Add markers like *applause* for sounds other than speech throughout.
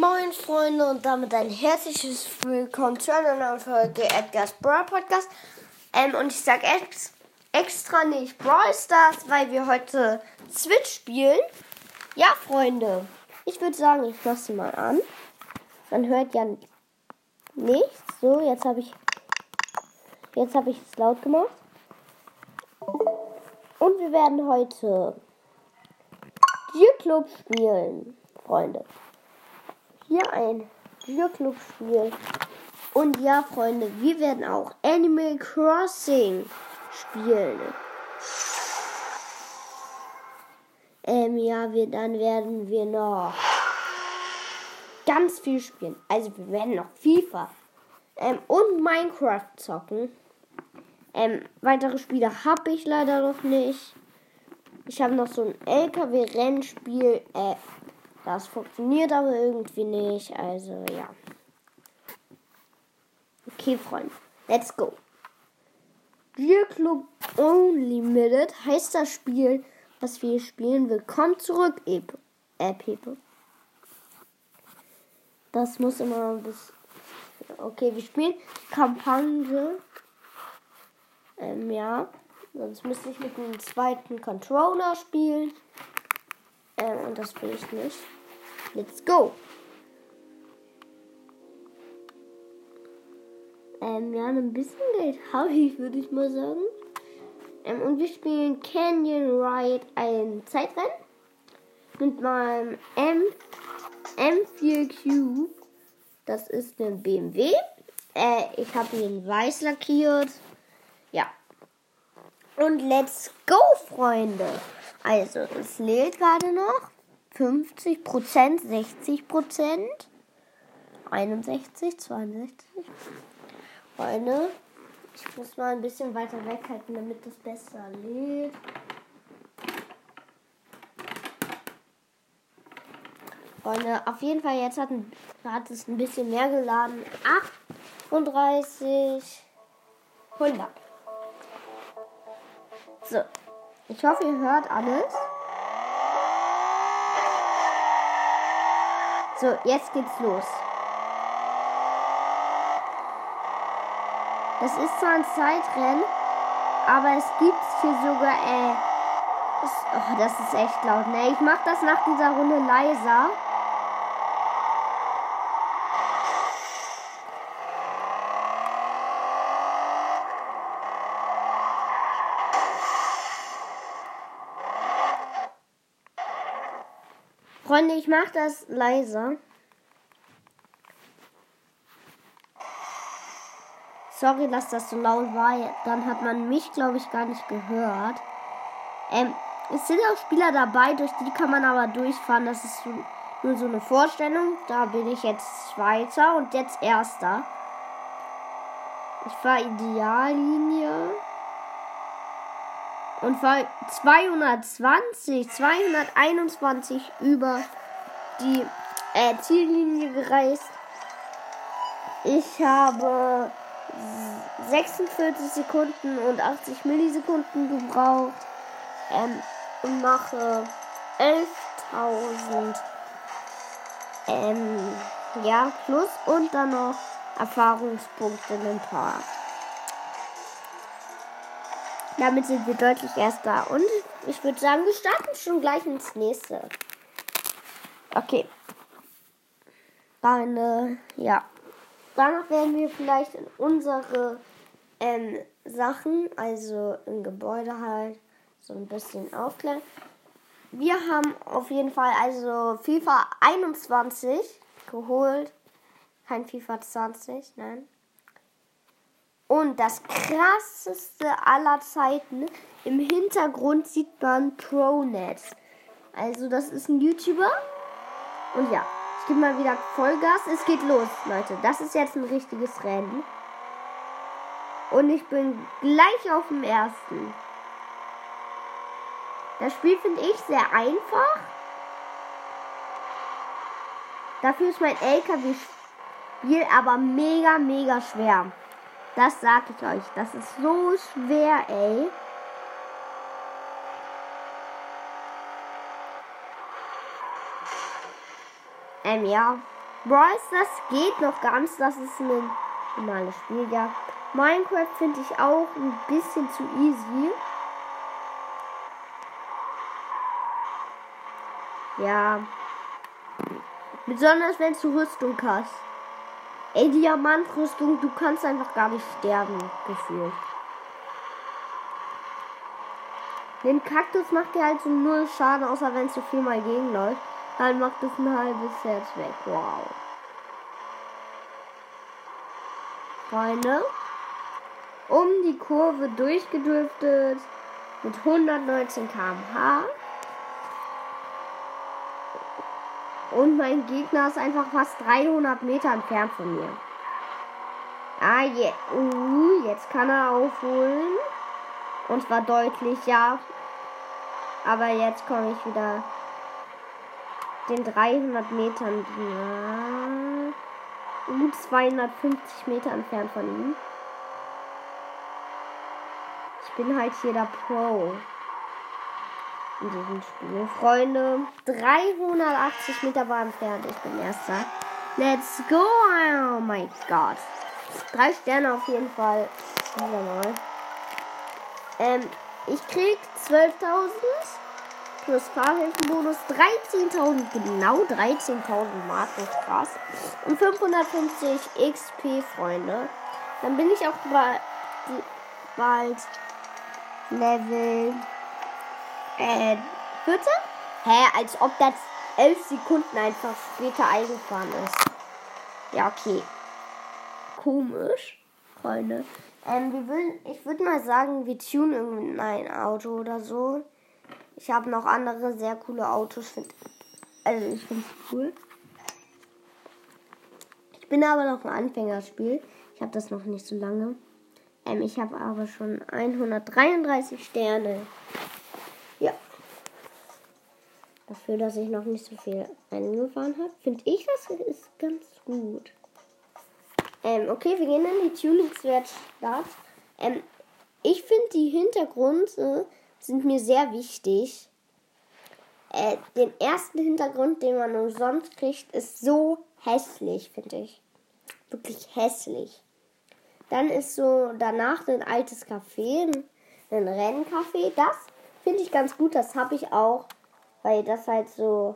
Moin Freunde und damit ein herzliches Willkommen zu einer neuen Folge Edgar's Brawl Podcast. Ähm, und ich sage ex extra nicht Brawl Stars, weil wir heute Switch spielen. Ja, Freunde, ich würde sagen, ich mache sie mal an. Man hört ja nichts. So, jetzt habe ich jetzt habe ich es laut gemacht. Und wir werden heute Tier Club spielen, Freunde hier ein Tierclub-Spiel. Und ja, Freunde, wir werden auch Animal Crossing spielen. Ähm, ja, wir, dann werden wir noch ganz viel spielen. Also wir werden noch FIFA ähm, und Minecraft zocken. Ähm, weitere Spiele habe ich leider noch nicht. Ich habe noch so ein LKW-Rennspiel. Äh, das funktioniert aber irgendwie nicht. Also ja. Okay, Freunde. Let's go. Dear Club Unlimited heißt das Spiel, was wir spielen. Willkommen zurück, Epe. Äh, Pepe. Das muss immer ein bisschen. Okay, wir spielen Kampagne. Ähm, ja. Sonst müsste ich mit einem zweiten Controller spielen. Ähm, und das will ich nicht. Let's go! Ähm, ja, ein bisschen Geld *laughs* habe ich, würde ich mal sagen. Ähm, und wir spielen Canyon Ride ein Zeitrennen mit meinem M M4 Cube. Das ist ein BMW. Äh, ich habe ihn weiß lackiert. Ja. Und let's go, Freunde. Also, es lädt gerade noch. 50 Prozent, 60 Prozent, 61, 62. Freunde, ich muss mal ein bisschen weiter weghalten, damit das besser lädt. Freunde, auf jeden Fall jetzt hat, hat es ein bisschen mehr geladen. 38, 100. So, ich hoffe, ihr hört alles. So, jetzt geht's los. Das ist zwar ein Zeitrennen, aber es gibt hier sogar, äh, das, oh, das ist echt laut, ne? Ich mach das nach dieser Runde leiser. Freunde, ich mache das leiser. Sorry, dass das so laut war. Dann hat man mich, glaube ich, gar nicht gehört. Ähm, es sind auch Spieler dabei, durch die kann man aber durchfahren. Das ist so, nur so eine Vorstellung. Da bin ich jetzt Zweiter und jetzt Erster. Ich fahre Ideallinie und war 220, 221 über die äh, Ziellinie gereist. Ich habe 46 Sekunden und 80 Millisekunden gebraucht ähm, und mache 11.000 ähm, ja, plus und dann noch Erfahrungspunkte in den Park. Damit sind wir deutlich erst da. Und ich würde sagen, wir starten schon gleich ins nächste. Okay. Dann, äh, ja. Danach werden wir vielleicht in unsere ähm, Sachen, also im Gebäude halt, so ein bisschen aufklären. Wir haben auf jeden Fall also FIFA 21 geholt. Kein FIFA 20, nein. Und das krasseste aller Zeiten, im Hintergrund sieht man ProNet. Also das ist ein YouTuber. Und ja, ich gebe mal wieder Vollgas. Es geht los, Leute. Das ist jetzt ein richtiges Rennen. Und ich bin gleich auf dem ersten. Das Spiel finde ich sehr einfach. Dafür ist mein LKW-Spiel aber mega, mega schwer. Das sag ich euch. Das ist so schwer, ey. Ähm, ja. Bryce, das geht noch ganz. Das ist ein normales Spiel, ja. Minecraft finde ich auch ein bisschen zu easy. Ja. Besonders wenn du Rüstung hast. Ey, Diamantrüstung, du kannst einfach gar nicht sterben, gefühlt. Den Kaktus macht dir halt so null Schaden, außer wenn es so viel mal gegenläuft. Dann macht es ein halbes Herz weg. Wow. Freunde. Um die Kurve durchgedriftet mit 119 km/h. Und mein Gegner ist einfach fast 300 Meter entfernt von mir. Ah, je uh, jetzt kann er aufholen. Und zwar deutlich, ja. Aber jetzt komme ich wieder den 300 Metern. Gut 250 Meter entfernt von ihm. Ich bin halt hier der Pro in diesem Spiel. Freunde, 380 Meter war entfernt. Ich bin erster. Let's go! Oh mein Gott. Drei Sterne auf jeden Fall. Ähm, ich krieg 12.000 plus Fahrhilfenbonus 13.000, genau 13.000 Marken, krass. Und 550 XP, Freunde. Dann bin ich auch bald Level äh, 14? Hä, als ob das 11 Sekunden einfach später eingefahren ist. Ja, okay. Komisch, Freunde. Ähm, wir würden, ich würde mal sagen, wir tunen irgendein Auto oder so. Ich habe noch andere sehr coole Autos. Find, also ich finde es cool. Ich bin aber noch ein Anfängerspiel. Ich habe das noch nicht so lange. Ähm, ich habe aber schon 133 Sterne. Dafür, dass ich noch nicht so viel eingefahren habe, finde ich, das ist ganz gut. Ähm, okay, wir gehen in die Tuningswerkstatt. Ähm, ich finde, die Hintergründe sind mir sehr wichtig. Äh, den ersten Hintergrund, den man umsonst kriegt, ist so hässlich, finde ich. Wirklich hässlich. Dann ist so danach ein altes Café, ein Renncafé. Das finde ich ganz gut, das habe ich auch weil das halt so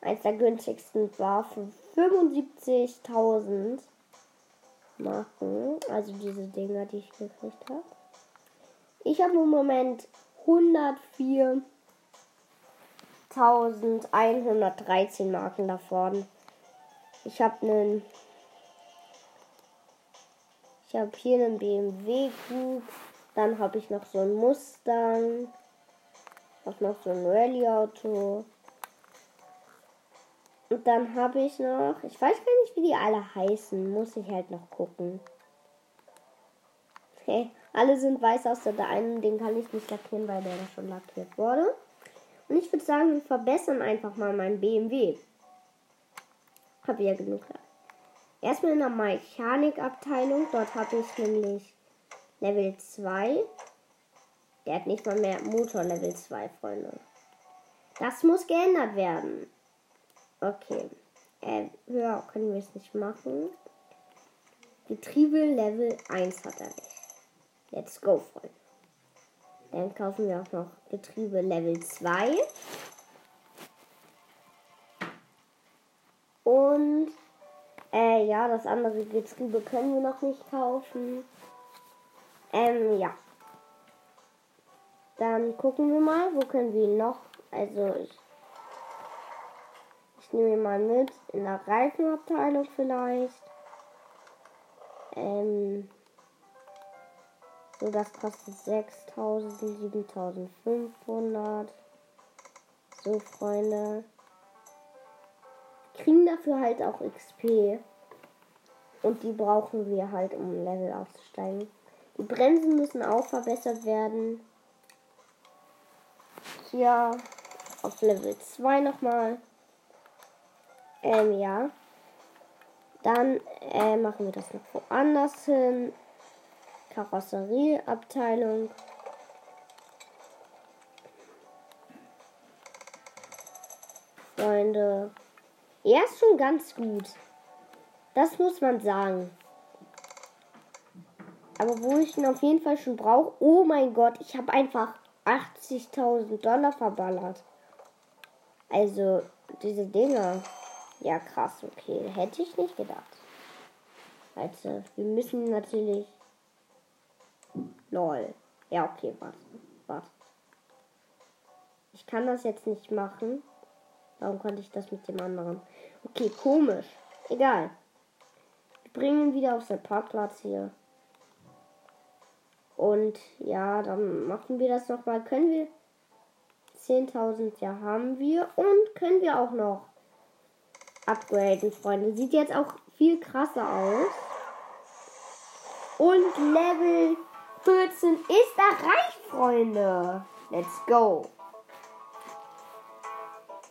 eins der günstigsten war für 75.000 Marken. Also diese Dinger, die ich gekriegt habe. Ich habe im Moment 104.113 Marken davon. Ich habe einen. Ich habe hier einen BMW Group. Dann habe ich noch so einen Mustang. Auch noch so ein Rallye-Auto. Und dann habe ich noch, ich weiß gar nicht, wie die alle heißen, muss ich halt noch gucken. Okay, alle sind weiß außer der einen, den kann ich nicht lackieren, weil der da schon lackiert wurde. Und ich würde sagen, wir verbessern einfach mal meinen BMW. Habe ja genug. Erstmal in der Mechanikabteilung, dort habe ich nämlich Level 2. Der hat nicht mal mehr Motor Level 2, Freunde. Das muss geändert werden. Okay. Äh, höher können wir es nicht machen. Getriebe Level 1 hat er nicht. Let's go, Freunde. Dann kaufen wir auch noch Getriebe Level 2. Und äh, ja, das andere Getriebe können wir noch nicht kaufen. Ähm, ja. Dann gucken wir mal, wo können wir noch. Also ich, ich nehme mal mit in der Reifenabteilung vielleicht. Ähm, so, das kostet 6000, 7500. So, Freunde. Kriegen dafür halt auch XP. Und die brauchen wir halt, um Level aufzusteigen. Die Bremsen müssen auch verbessert werden hier auf Level 2 nochmal. Ähm, ja. Dann äh, machen wir das noch woanders hin. Karosserieabteilung. Freunde. Er ist schon ganz gut. Das muss man sagen. Aber wo ich ihn auf jeden Fall schon brauche. Oh mein Gott, ich habe einfach 80.000 Dollar verballert. Also, diese Dinger. Ja, krass, okay. Hätte ich nicht gedacht. Also, wir müssen natürlich. Lol. Ja, okay, warte. Warte. Ich kann das jetzt nicht machen. Warum konnte ich das mit dem anderen? Okay, komisch. Egal. Wir bringen ihn wieder auf seinen Parkplatz hier. Und ja, dann machen wir das nochmal. Können wir 10.000 ja haben wir und können wir auch noch upgraden, Freunde. Sieht jetzt auch viel krasser aus. Und Level 14 ist erreicht, Freunde. Let's go.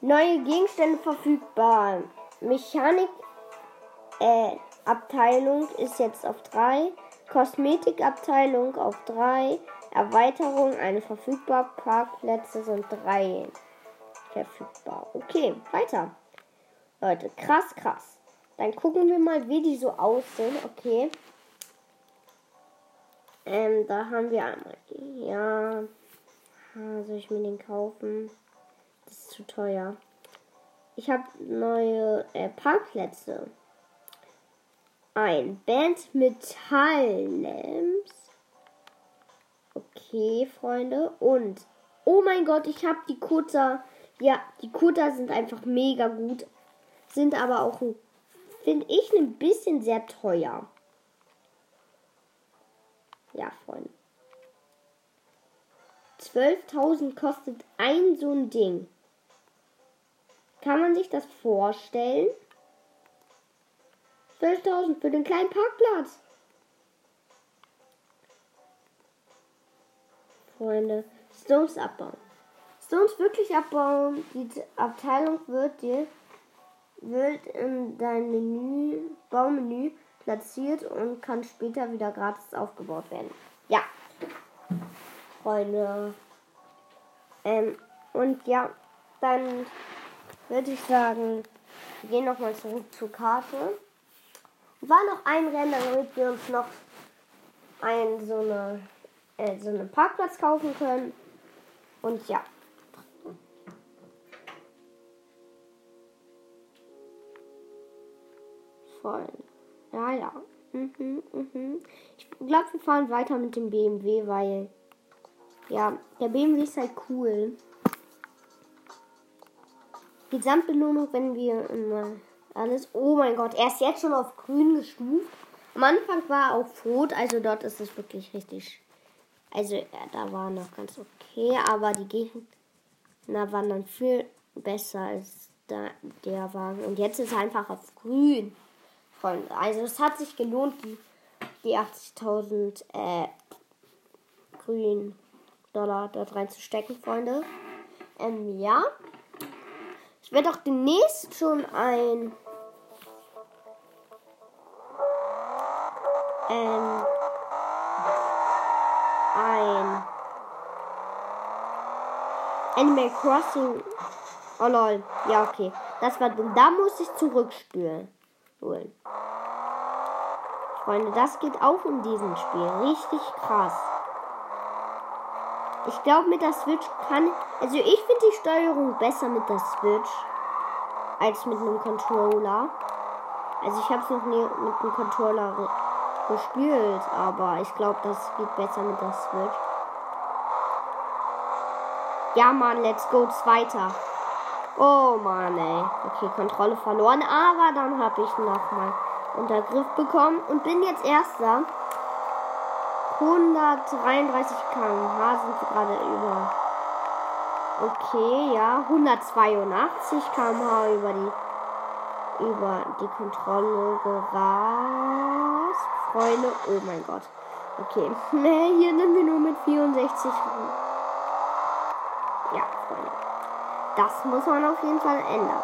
Neue Gegenstände verfügbar. Mechanik äh, Abteilung ist jetzt auf 3. Kosmetikabteilung auf 3. Erweiterung, eine verfügbar. Parkplätze sind 3 verfügbar. Okay, weiter. Leute, krass, krass. Dann gucken wir mal, wie die so aussehen. Okay. Ähm, da haben wir einmal. Ja. Soll ich mir den kaufen? Das ist zu teuer. Ich habe neue äh, Parkplätze ein Band Metalllamps. Okay, Freunde. Und, oh mein Gott, ich habe die Kutter. Ja, die Kutter sind einfach mega gut. Sind aber auch, finde ich, ein bisschen sehr teuer. Ja, Freunde. 12.000 kostet ein so ein Ding. Kann man sich das vorstellen? 12.000 für den kleinen Parkplatz. Freunde, Stones abbauen. Stones wirklich abbauen. Die Abteilung wird dir wird in dein Menü, Baumenü platziert und kann später wieder gratis aufgebaut werden. Ja, Freunde. Ähm, und ja, dann würde ich sagen, wir gehen nochmal zurück zur Karte war noch ein Rennen, damit wir uns noch ein, so, eine, äh, so einen Parkplatz kaufen können. Und ja. Voll. Ja, ja. Mhm, mhm. Ich glaube, wir fahren weiter mit dem BMW, weil ja, der BMW ist halt cool. Gesamtbelohnung, wenn wir immer alles. Oh mein Gott, er ist jetzt schon auf grün gestuft. Am Anfang war er auf rot, also dort ist es wirklich richtig. Also ja, da war noch ganz okay, aber die Gegner waren dann viel besser als da, der Wagen. Und jetzt ist er einfach auf grün. Also es hat sich gelohnt, die, die 80.000 äh, grünen Dollar dort reinzustecken, Freunde. Ähm, ja. Ich werde auch demnächst schon ein ähm, ein Animal Crossing. Oh lol. Ja, okay. Das war dumm. Da muss ich zurückspülen. Holen. Freunde, das geht auch in diesem Spiel. Richtig krass. Ich glaube, mit der Switch kann. Also, ich finde die Steuerung besser mit der Switch als mit einem Controller. Also, ich habe es noch nie mit einem Controller gespielt, aber ich glaube, das geht besser mit der Switch. Ja, Mann, let's go, zweiter. Oh Mann, ey. Okay, Kontrolle verloren, aber dann habe ich nochmal unter Griff bekommen und bin jetzt erster. 133 km/h sind wir gerade über. Okay, ja, 182 km/h über die über die Kontrolle gerast. Freunde. Oh mein Gott. Okay. *laughs* Hier nehmen wir nur mit 64. Ja, Freunde. Das muss man auf jeden Fall ändern.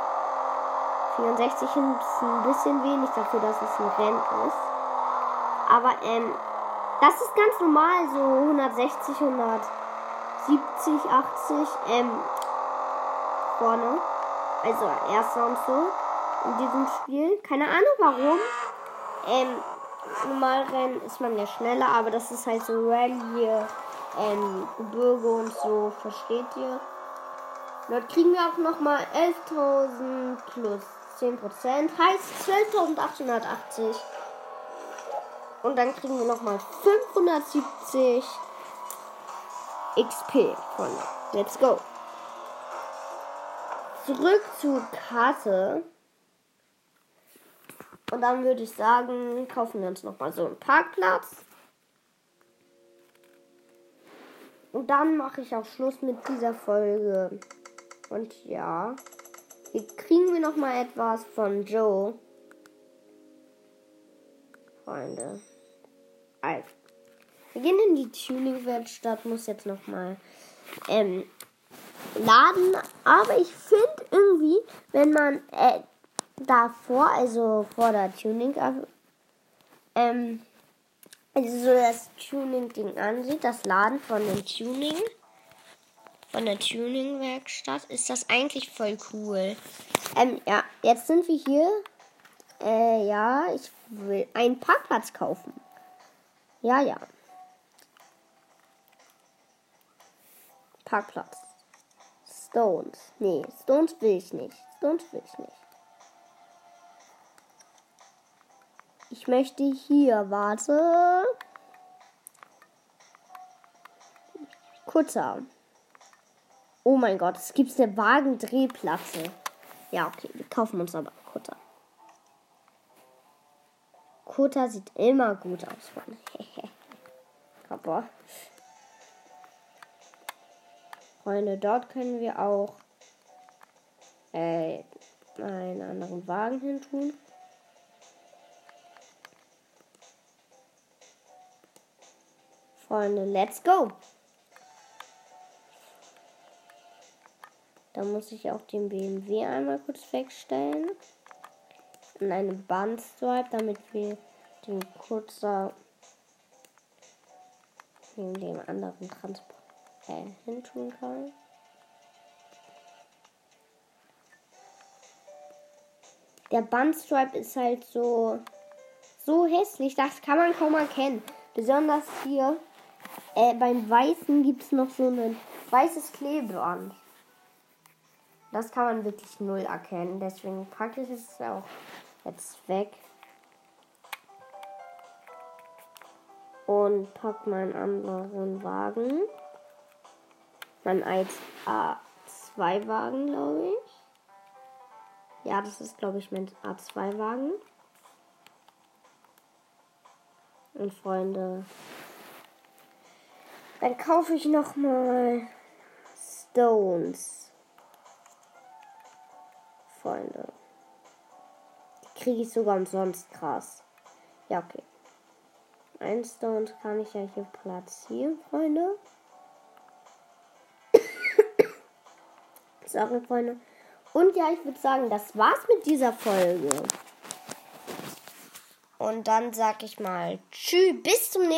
64 ist ein bisschen wenig dafür, dass es ein Rennen ist. Aber, ähm, das ist ganz normal, so 160, 170, 80, ähm, vorne. Also erster und so. in diesem Spiel. Keine Ahnung warum. Ähm, normal rennen ist man ja schneller, aber das ist halt so Rallye, ähm, Gebirge und so, versteht ihr? Dort kriegen wir auch nochmal 11.000 plus 10%, heißt 12.880. Und dann kriegen wir nochmal 570 XP von Let's Go. Zurück zur Karte. Und dann würde ich sagen, kaufen wir uns nochmal so einen Parkplatz. Und dann mache ich auch Schluss mit dieser Folge. Und ja, hier kriegen wir nochmal etwas von Joe. Freunde. Also, wir gehen in die Tuning-Werkstatt, muss jetzt nochmal ähm, laden. Aber ich finde irgendwie, wenn man äh, davor, also vor der Tuning, ähm, also so das Tuning-Ding ansieht, das Laden von dem Tuning, von der Tuning-Werkstatt, ist das eigentlich voll cool. Ähm, ja, jetzt sind wir hier. Äh, ja, ich will einen Parkplatz kaufen. Ja, ja. Parkplatz. Stones. Nee, Stones will ich nicht. Stones will ich nicht. Ich möchte hier, warte. Kurzer. Oh mein Gott, es gibt eine Wagendrehplatte. Ja, okay, wir kaufen uns aber Kutter. Kutter sieht immer gut aus, Mann. *laughs* aber. Freunde, dort können wir auch äh, einen anderen Wagen hin tun. Freunde, let's go! Da muss ich auch den BMW einmal kurz wegstellen. Und eine Bandstripe, damit wir den kurzer in dem anderen Transport äh, hintun können. Der Bandstripe ist halt so so hässlich, das kann man kaum erkennen. Besonders hier äh, beim Weißen gibt es noch so ein weißes Klebeband. Das kann man wirklich null erkennen. Deswegen packe ich es auch jetzt weg. Und packe meinen anderen Wagen. Mein A2-Wagen, glaube ich. Ja, das ist, glaube ich, mein A2-Wagen. Und Freunde, dann kaufe ich noch mal Stones. Freunde. Die kriege ich sogar umsonst krass. Ja, okay. Ein Stone kann ich ja hier platzieren, Freunde. *coughs* Sorry, Freunde. Und ja, ich würde sagen, das war's mit dieser Folge. Und dann sag ich mal, tschüss, bis zum nächsten Mal.